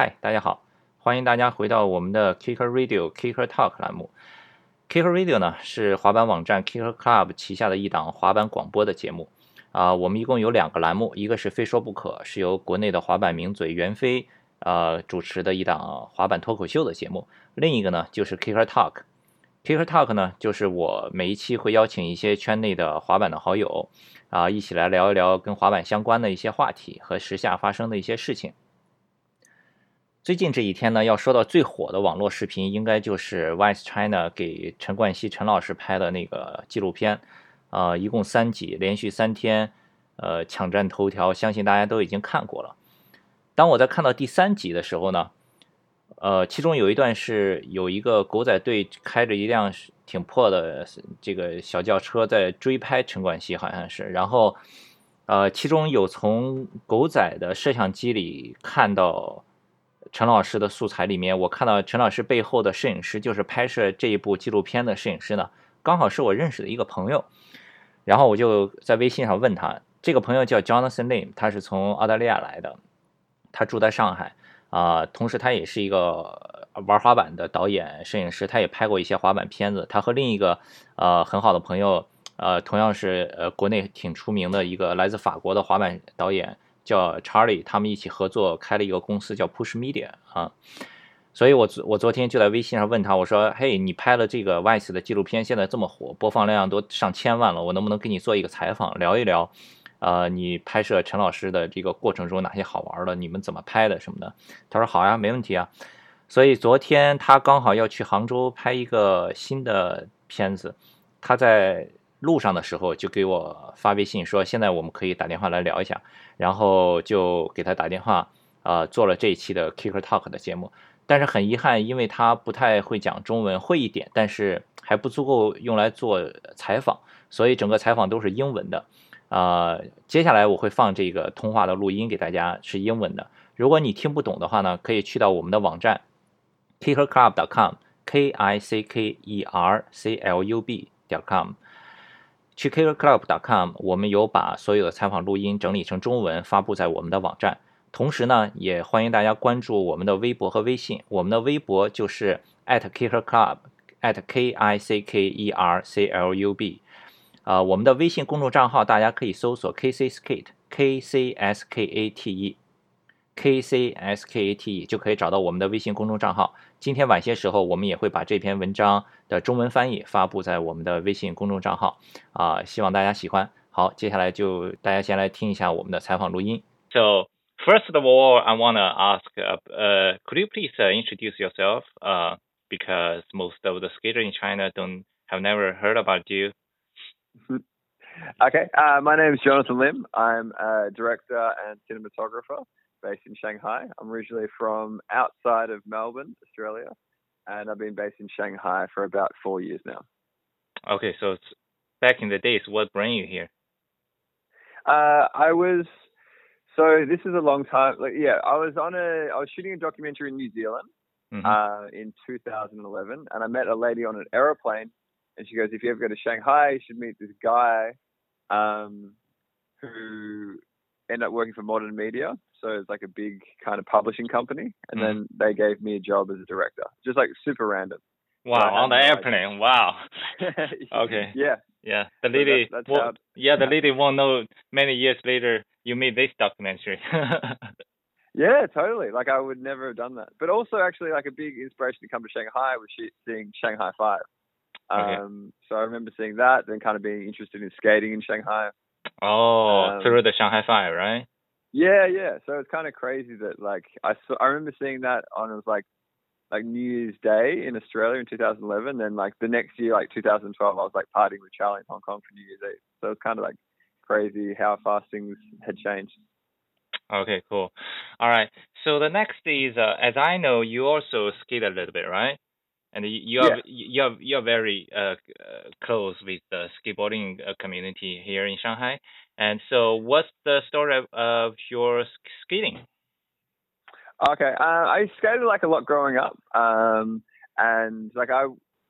嗨，大家好，欢迎大家回到我们的 Kicker Radio Kicker Talk 栏目。Kicker Radio 呢是滑板网站 Kicker Club 旗下的一档滑板广播的节目。啊，我们一共有两个栏目，一个是非说不可，是由国内的滑板名嘴袁飞呃主持的一档滑板脱口秀的节目；另一个呢就是 Kicker Talk。Kicker Talk 呢就是我每一期会邀请一些圈内的滑板的好友啊，一起来聊一聊跟滑板相关的一些话题和时下发生的一些事情。最近这一天呢，要说到最火的网络视频，应该就是 Vice China 给陈冠希陈老师拍的那个纪录片，呃，一共三集，连续三天，呃，抢占头条，相信大家都已经看过了。当我在看到第三集的时候呢，呃，其中有一段是有一个狗仔队开着一辆挺破的这个小轿车在追拍陈冠希，好像是，然后，呃，其中有从狗仔的摄像机里看到。陈老师的素材里面，我看到陈老师背后的摄影师就是拍摄这一部纪录片的摄影师呢，刚好是我认识的一个朋友。然后我就在微信上问他，这个朋友叫 Jonathan Lim，他是从澳大利亚来的，他住在上海啊，同时他也是一个玩滑板的导演、摄影师，他也拍过一些滑板片子。他和另一个呃很好的朋友，呃，同样是呃国内挺出名的一个来自法国的滑板导演。叫 Charlie，他们一起合作开了一个公司叫 Push Media 啊，所以我我昨天就在微信上问他，我说：“嘿，你拍了这个 Vice 的纪录片，现在这么火，播放量都上千万了，我能不能给你做一个采访，聊一聊？呃，你拍摄陈老师的这个过程中哪些好玩的？你们怎么拍的什么的？”他说：“好呀，没问题啊。”所以昨天他刚好要去杭州拍一个新的片子，他在。路上的时候就给我发微信说，现在我们可以打电话来聊一下，然后就给他打电话，啊，做了这一期的 Kicker Talk 的节目。但是很遗憾，因为他不太会讲中文，会一点，但是还不足够用来做采访，所以整个采访都是英文的。啊，接下来我会放这个通话的录音给大家，是英文的。如果你听不懂的话呢，可以去到我们的网站 kickerclub.com，k i c k e r c l u b 点 com。去 kickerclub.com，我们有把所有的采访录音整理成中文发布在我们的网站。同时呢，也欢迎大家关注我们的微博和微信。我们的微博就是 at kickerclub，at k i c k e r c l u b。啊，我们的微信公众账号大家可以搜索 k c skate，k c s k a t e，k c s k a t e 就可以找到我们的微信公众账号。今天晚些时候，我们也会把这篇文章的中文翻译发布在我们的微信公众账号。啊，希望大家喜欢。好，接下来就大家先来听一下我们的采访录音。So first of all, I wanna ask, uh, could you please introduce yourself? Uh, because most of the skaters in China don't have never heard about you. okay, uh, my name is Jonathan Lim. I'm a director and cinematographer based in Shanghai. I'm originally from outside of Melbourne, Australia, and I've been based in Shanghai for about four years now. Okay, so it's back in the days, what brought you here? Uh, I was so this is a long time. Like, yeah, I was on a I was shooting a documentary in New Zealand mm-hmm. uh, in 2011, and I met a lady on an aeroplane, and she goes, "If you ever go to Shanghai, you should meet this guy." Um, who ended up working for Modern Media. So it's like a big kind of publishing company. And mm. then they gave me a job as a director, just like super random. Wow, on the airplane. Wow. okay. Yeah. Yeah. The lady, so well, yeah, the lady won't know many years later you made this documentary. yeah, totally. Like I would never have done that. But also, actually, like a big inspiration to come to Shanghai was seeing Shanghai Five. Okay. Um, so I remember seeing that, then kind of being interested in skating in Shanghai. Oh, um, through the Shanghai Five, right? Yeah, yeah. So it's kind of crazy that like I saw, I remember seeing that on it was like like New Year's Day in Australia in 2011. Then like the next year, like 2012, I was like partying with Charlie in Hong Kong for New Year's Eve. So it's kind of like crazy how fast things had changed. Okay, cool. All right. So the next is, uh, as I know, you also skate a little bit, right? And you are yeah. you are you are very uh, close with the skateboarding uh, community here in Shanghai. And so, what's the story of, of your skating? Okay, uh, I skated like a lot growing up, um, and like I,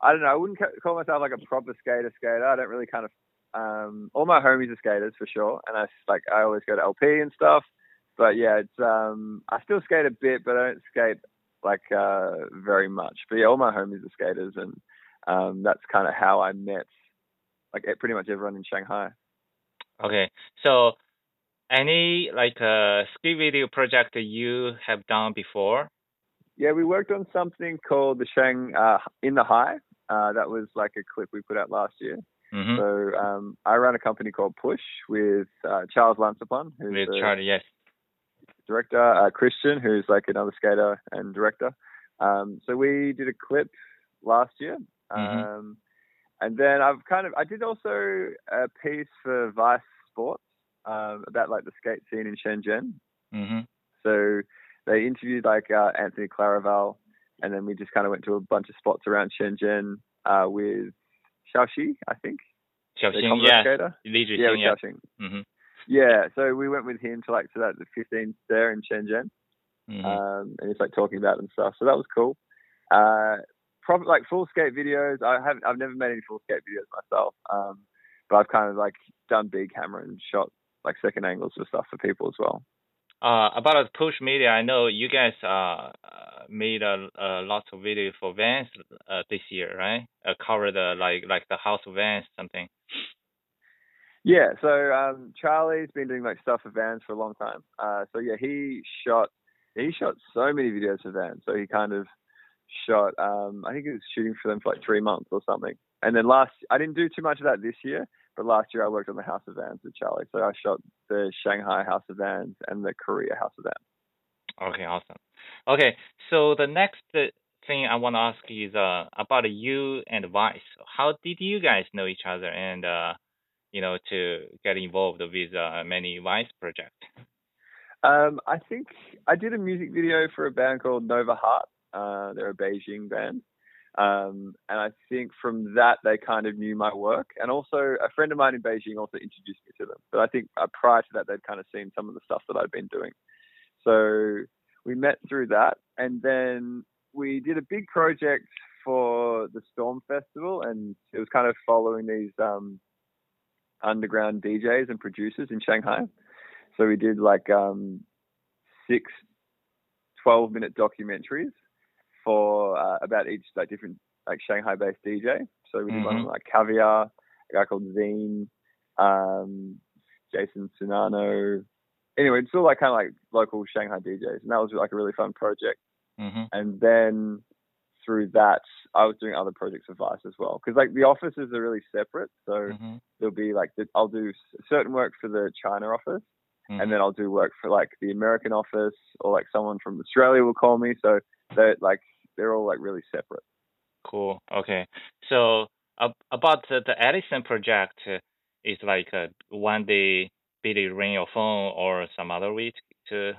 I don't know, I wouldn't call myself like a proper skater skater. I don't really kind of. Um, all my homies are skaters for sure, and I like I always go to LP and stuff. but yeah, it's um, I still skate a bit, but I don't skate like uh, very much. But yeah, all my homies are skaters, and um, that's kind of how I met like pretty much everyone in Shanghai. Okay, so any like uh, ski video project that you have done before? Yeah, we worked on something called the Shang uh, in the High. Uh, that was like a clip we put out last year. Mm-hmm. So um, I run a company called Push with uh, Charles Lansapon, who's with Charlie, yes, director, uh, Christian, who's like another skater and director. Um, so we did a clip last year, mm-hmm. um, and then I've kind of I did also a piece for Vice Sports um, about like the skate scene in Shenzhen. Mm-hmm. So they interviewed like uh, Anthony Claraval, and then we just kind of went to a bunch of spots around Shenzhen uh, with Xiaoxi, I think. Xiaoxing, yeah. Skater. Li yeah, yeah. Xiaoxing. Mm-hmm. Yeah, so we went with him to like to that the 15th there in Shenzhen, mm-hmm. um, and he's like talking about it and stuff. So that was cool. Uh, probably like full skate videos. I haven't. I've never made any full skate videos myself, um, but I've kind of like done big camera and shot like second angles for stuff for people as well. Uh, about push media, I know you guys uh, made a, a lots of video for Vans uh, this year, right? Uh, covered uh, like like the House of Vans something. Yeah, so um, Charlie's been doing like stuff for Vans for a long time. Uh, so yeah, he shot he shot so many videos for Vans. So he kind of shot um, I think he was shooting for them for like three months or something. And then last I didn't do too much of that this year, but last year I worked on the House of Vans with Charlie. So I shot the Shanghai House of Vans and the Korea House of Vans. Okay, awesome. Okay, so the next thing I want to ask is uh, about you and Vice. How did you guys know each other and uh, you know to get involved with uh, many Vice projects? Um, I think I did a music video for a band called Nova Heart. Uh, they're a Beijing band. Um, and I think from that, they kind of knew my work. And also, a friend of mine in Beijing also introduced me to them. But I think uh, prior to that, they'd kind of seen some of the stuff that I'd been doing. So we met through that. And then we did a big project for the Storm Festival. And it was kind of following these um, underground DJs and producers in Shanghai. So we did like um, six 12 minute documentaries for uh, about each like different like Shanghai based DJ. So we did mm-hmm. one like Caviar, a guy called Zine, um, Jason Sunano. Anyway, it's all like kind of like local Shanghai DJs, and that was like a really fun project. Mm-hmm. And then through that, I was doing other projects for Vice as well, because like the offices are really separate. So mm-hmm. there'll be like the, I'll do certain work for the China office, and mm-hmm. then I'll do work for like the American office, or like someone from Australia will call me. So that like they're all like really separate. Cool. Okay. So uh, about the, the Edison project is like uh, one day Billy ring your phone or some other way to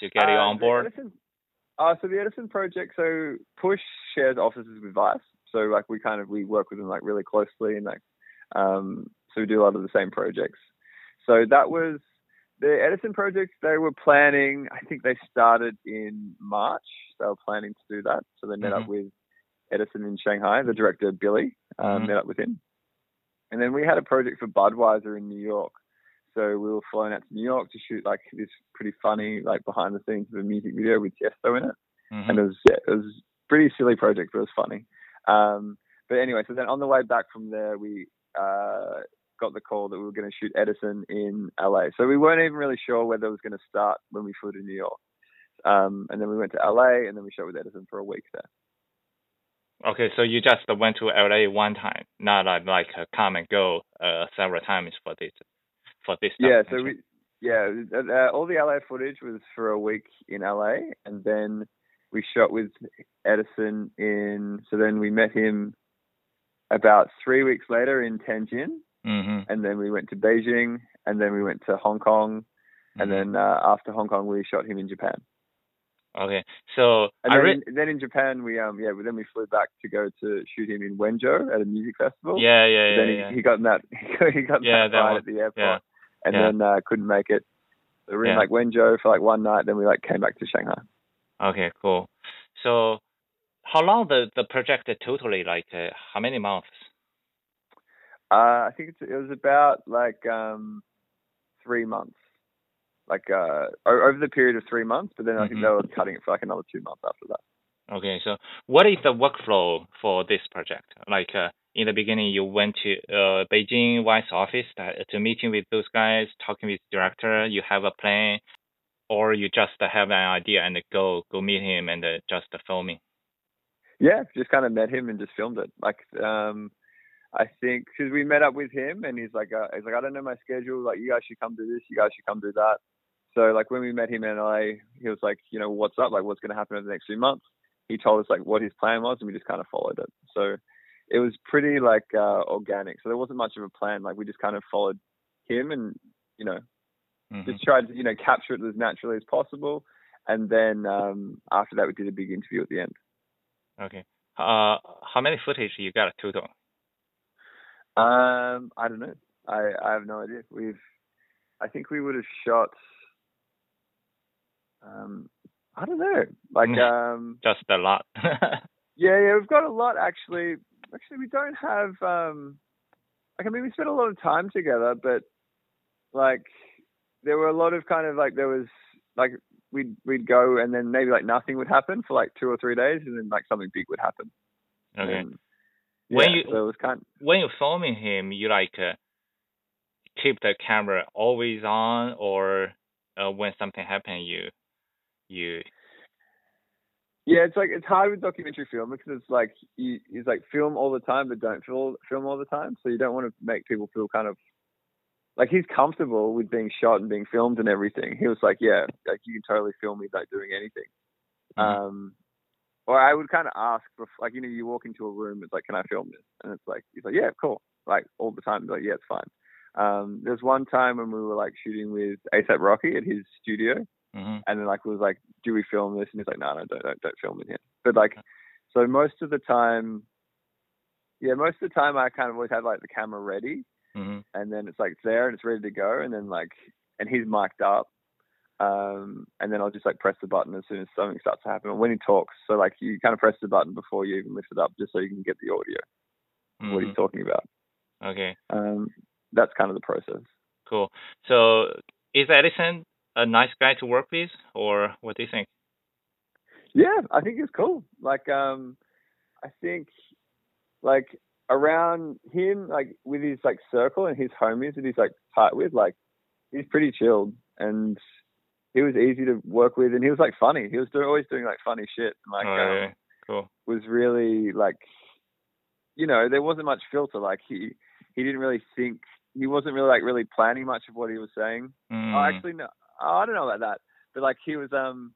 to get you uh, on board. Edison, uh, so the Edison project, so Push shares offices with Vice. So like we kind of we work with them like really closely and like um, so we do a lot of the same projects. So that was the Edison project, they were planning, I think they started in March. They were planning to do that. So they met mm-hmm. up with Edison in Shanghai, the director, Billy, um, mm-hmm. met up with him. And then we had a project for Budweiser in New York. So we were flying out to New York to shoot like this pretty funny, like behind the scenes of a music video with Tiesto in it. Mm-hmm. And it was, yeah, it was pretty silly project, but it was funny. Um, but anyway, so then on the way back from there, we uh, got the call that we were going to shoot Edison in LA. So we weren't even really sure whether it was going to start when we flew to New York. Um, and then we went to LA and then we shot with Edison for a week there. Okay, so you just went to LA one time, not like come and go uh, several times for this for this. Yeah, so we yeah uh, all the LA footage was for a week in LA, and then we shot with Edison in. So then we met him about three weeks later in Tianjin, Mm-hmm. And then we went to Beijing, and then we went to Hong Kong, and mm-hmm. then uh, after Hong Kong, we shot him in Japan. Okay, so and then, re- in, then in Japan, we um yeah, then we flew back to go to shoot him in Wenzhou at a music festival. Yeah, yeah, yeah. Then he, yeah. he got in that he got yeah, that ride at the airport, yeah. And yeah. then uh, couldn't make it. So we were in like Wenzhou for like one night, then we like came back to Shanghai. Okay, cool. So, how long the the project totally? Like, uh, how many months? Uh, I think it was about like um, three months. like uh, over the period of three months, but then I think mm-hmm. they were cutting it for like another two months after that. Okay, so what is the workflow for this project? Like uh, in the beginning, you went to uh, Beijing Vice office to, to meeting with those guys, talking with director. You have a plan, or you just have an idea and go go meet him and uh, just filming. Yeah, just kind of met him and just filmed it. Like, um, I think because we met up with him and he's like, uh, he's like, I don't know my schedule. Like, you guys should come do this. You guys should come do that. So like when we met him in LA, he was like, you know, what's up? Like, what's going to happen over the next few months? he told us like what his plan was, and we just kind of followed it. So it was pretty like uh, organic. So there wasn't much of a plan. Like we just kind of followed him, and you know, mm-hmm. just tried to you know capture it as naturally as possible. And then um, after that, we did a big interview at the end. Okay. Uh, how many footage you got total? Um, I don't know. I I have no idea. We've, I think we would have shot. Um, I don't know. Like um just a lot. yeah, yeah, we've got a lot actually. Actually, we don't have um like I mean we spent a lot of time together, but like there were a lot of kind of like there was like we'd we'd go and then maybe like nothing would happen for like two or three days and then like something big would happen. Okay. And, yeah, when you so kind of, when you're filming him, you like uh, keep the camera always on, or uh, when something happens, you you yeah, it's like it's hard with documentary film because it's like you it's like film all the time but don't film film all the time. So you don't want to make people feel kind of like he's comfortable with being shot and being filmed and everything. He was like, yeah, like you can totally film me like doing anything. Mm-hmm. Um, or I would kind of ask, for, like you know, you walk into a room, it's like, can I film this? And it's like he's like, yeah, cool, like all the time. like, yeah, it's fine. Um, there's one time when we were like shooting with ASAP Rocky at his studio, Mm-hmm. And then like was like, do we film this? And he's like, no, no, don't, don't, don't film it here. But like, so most of the time, yeah, most of the time I kind of always have like the camera ready, mm-hmm. and then it's like it's there and it's ready to go, and then like, and he's mic'd up, um, and then I'll just like press the button as soon as something starts to happen. And when he talks, so like you kind of press the button before you even lift it up, just so you can get the audio, mm-hmm. what he's talking about. Okay. Um, that's kind of the process. Cool. So is Edison a nice guy to work with, or what do you think? Yeah, I think he's cool. Like, um, I think like around him, like with his like circle and his homies that he's like tight with, like he's pretty chilled and he was easy to work with and he was like funny. He was do- always doing like funny shit. And, like, oh, um, yeah. cool. Was really like, you know, there wasn't much filter. Like he he didn't really think. He wasn't really like really planning much of what he was saying. Mm. Oh, actually, no. Oh, I don't know about that, but like he was, um,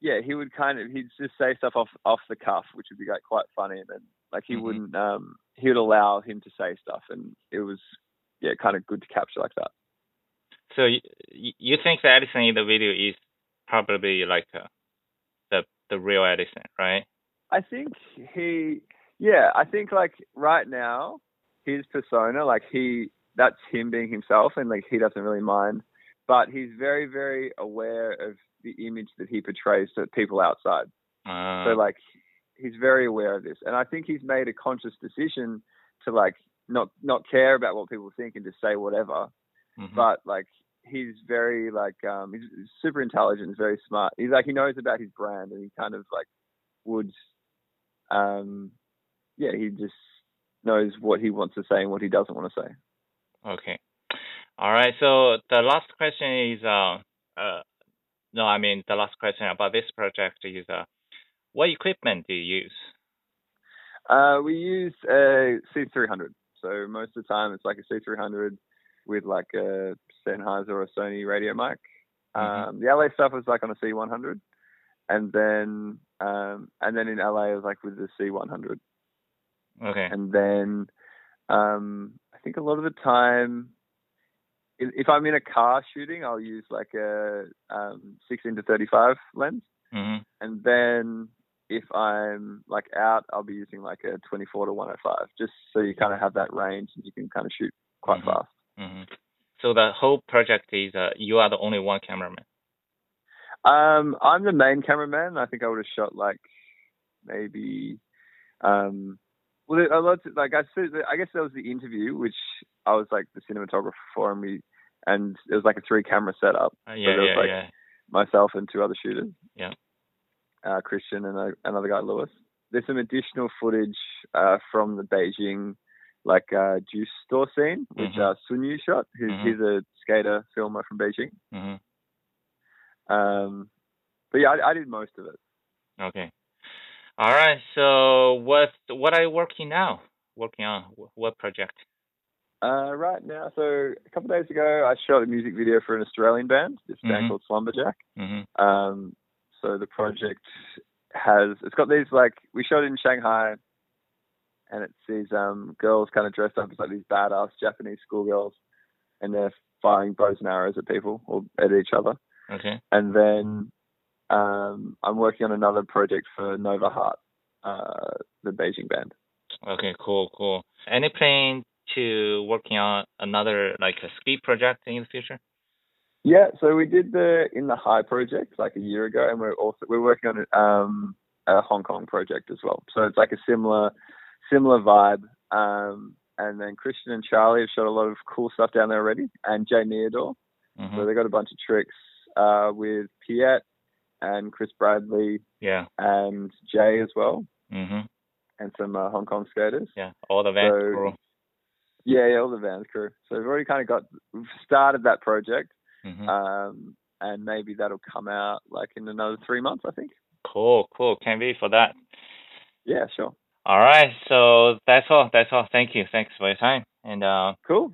yeah, he would kind of he'd just say stuff off off the cuff, which would be like quite funny, and then like he mm-hmm. wouldn't, um, he would allow him to say stuff, and it was yeah, kind of good to capture like that. So you, you think the Edison in the video is probably like uh, the the real Edison, right? I think he, yeah, I think like right now his persona, like he, that's him being himself, and like he doesn't really mind but he's very, very aware of the image that he portrays to people outside. Uh. So like he's very aware of this, and I think he's made a conscious decision to like not not care about what people think and just say whatever. Mm-hmm. But like he's very like um he's, he's super intelligent, he's very smart. He's like he knows about his brand, and he kind of like would um yeah he just knows what he wants to say and what he doesn't want to say. Okay. All right. So the last question is, uh, uh, no, I mean the last question about this project is, uh, what equipment do you use? Uh, we use a C300. So most of the time it's like a C300 with like a Sennheiser or a Sony radio mic. Mm-hmm. Um, the LA stuff was like on a C100, and then um, and then in LA it was like with the C100. Okay. And then um, I think a lot of the time if I'm in a car shooting, I'll use like a um, 16 to 35 lens, mm-hmm. and then if I'm like out, I'll be using like a 24 to 105, just so you kind of have that range and you can kind of shoot quite mm-hmm. fast. Mm-hmm. So the whole project is uh, you are the only one cameraman. Um, I'm the main cameraman. I think I would have shot like maybe um, well, a lot like I I guess there was the interview, which I was like the cinematographer for, and we and it was like a three camera setup. Uh, yeah, so yeah, like yeah. Myself and two other shooters. Yeah. Uh, Christian and a, another guy, Lewis. There's some additional footage uh, from the Beijing like uh, juice store scene, which mm-hmm. uh, Sun Yu shot. Who's mm-hmm. he's a skater filmer from Beijing. Mm-hmm. Um, but yeah, I, I did most of it. Okay. All right. So what what are you working now? Working on what project? Uh, right now, so a couple of days ago, I shot a music video for an Australian band, this band mm-hmm. called Slumberjack. Mm-hmm. Um, so the project has it's got these like we shot in Shanghai, and it's these um girls kind of dressed up as like these badass Japanese schoolgirls, and they're firing bows and arrows at people or at each other. Okay. And then um, I'm working on another project for Nova Heart, uh, the Beijing band. Okay, cool, cool. Any plan to working on another like a ski project in the future? Yeah, so we did the in the high project like a year ago, and we're also we're working on um, a Hong Kong project as well. So it's like a similar similar vibe. Um, and then Christian and Charlie have shot a lot of cool stuff down there already, and Jay Meador. Mm-hmm. So they got a bunch of tricks uh, with Piet and Chris Bradley. Yeah. And Jay as well. Mm-hmm. And some uh, Hong Kong skaters. Yeah, all the Vans so, crew. Yeah, yeah, all the Vans crew. So we've already kind of got we've started that project. Mm-hmm. Um, and maybe that'll come out like in another three months, I think. Cool, cool. Can't wait for that. Yeah, sure. All right. So that's all. That's all. Thank you. Thanks for your time. And uh, cool.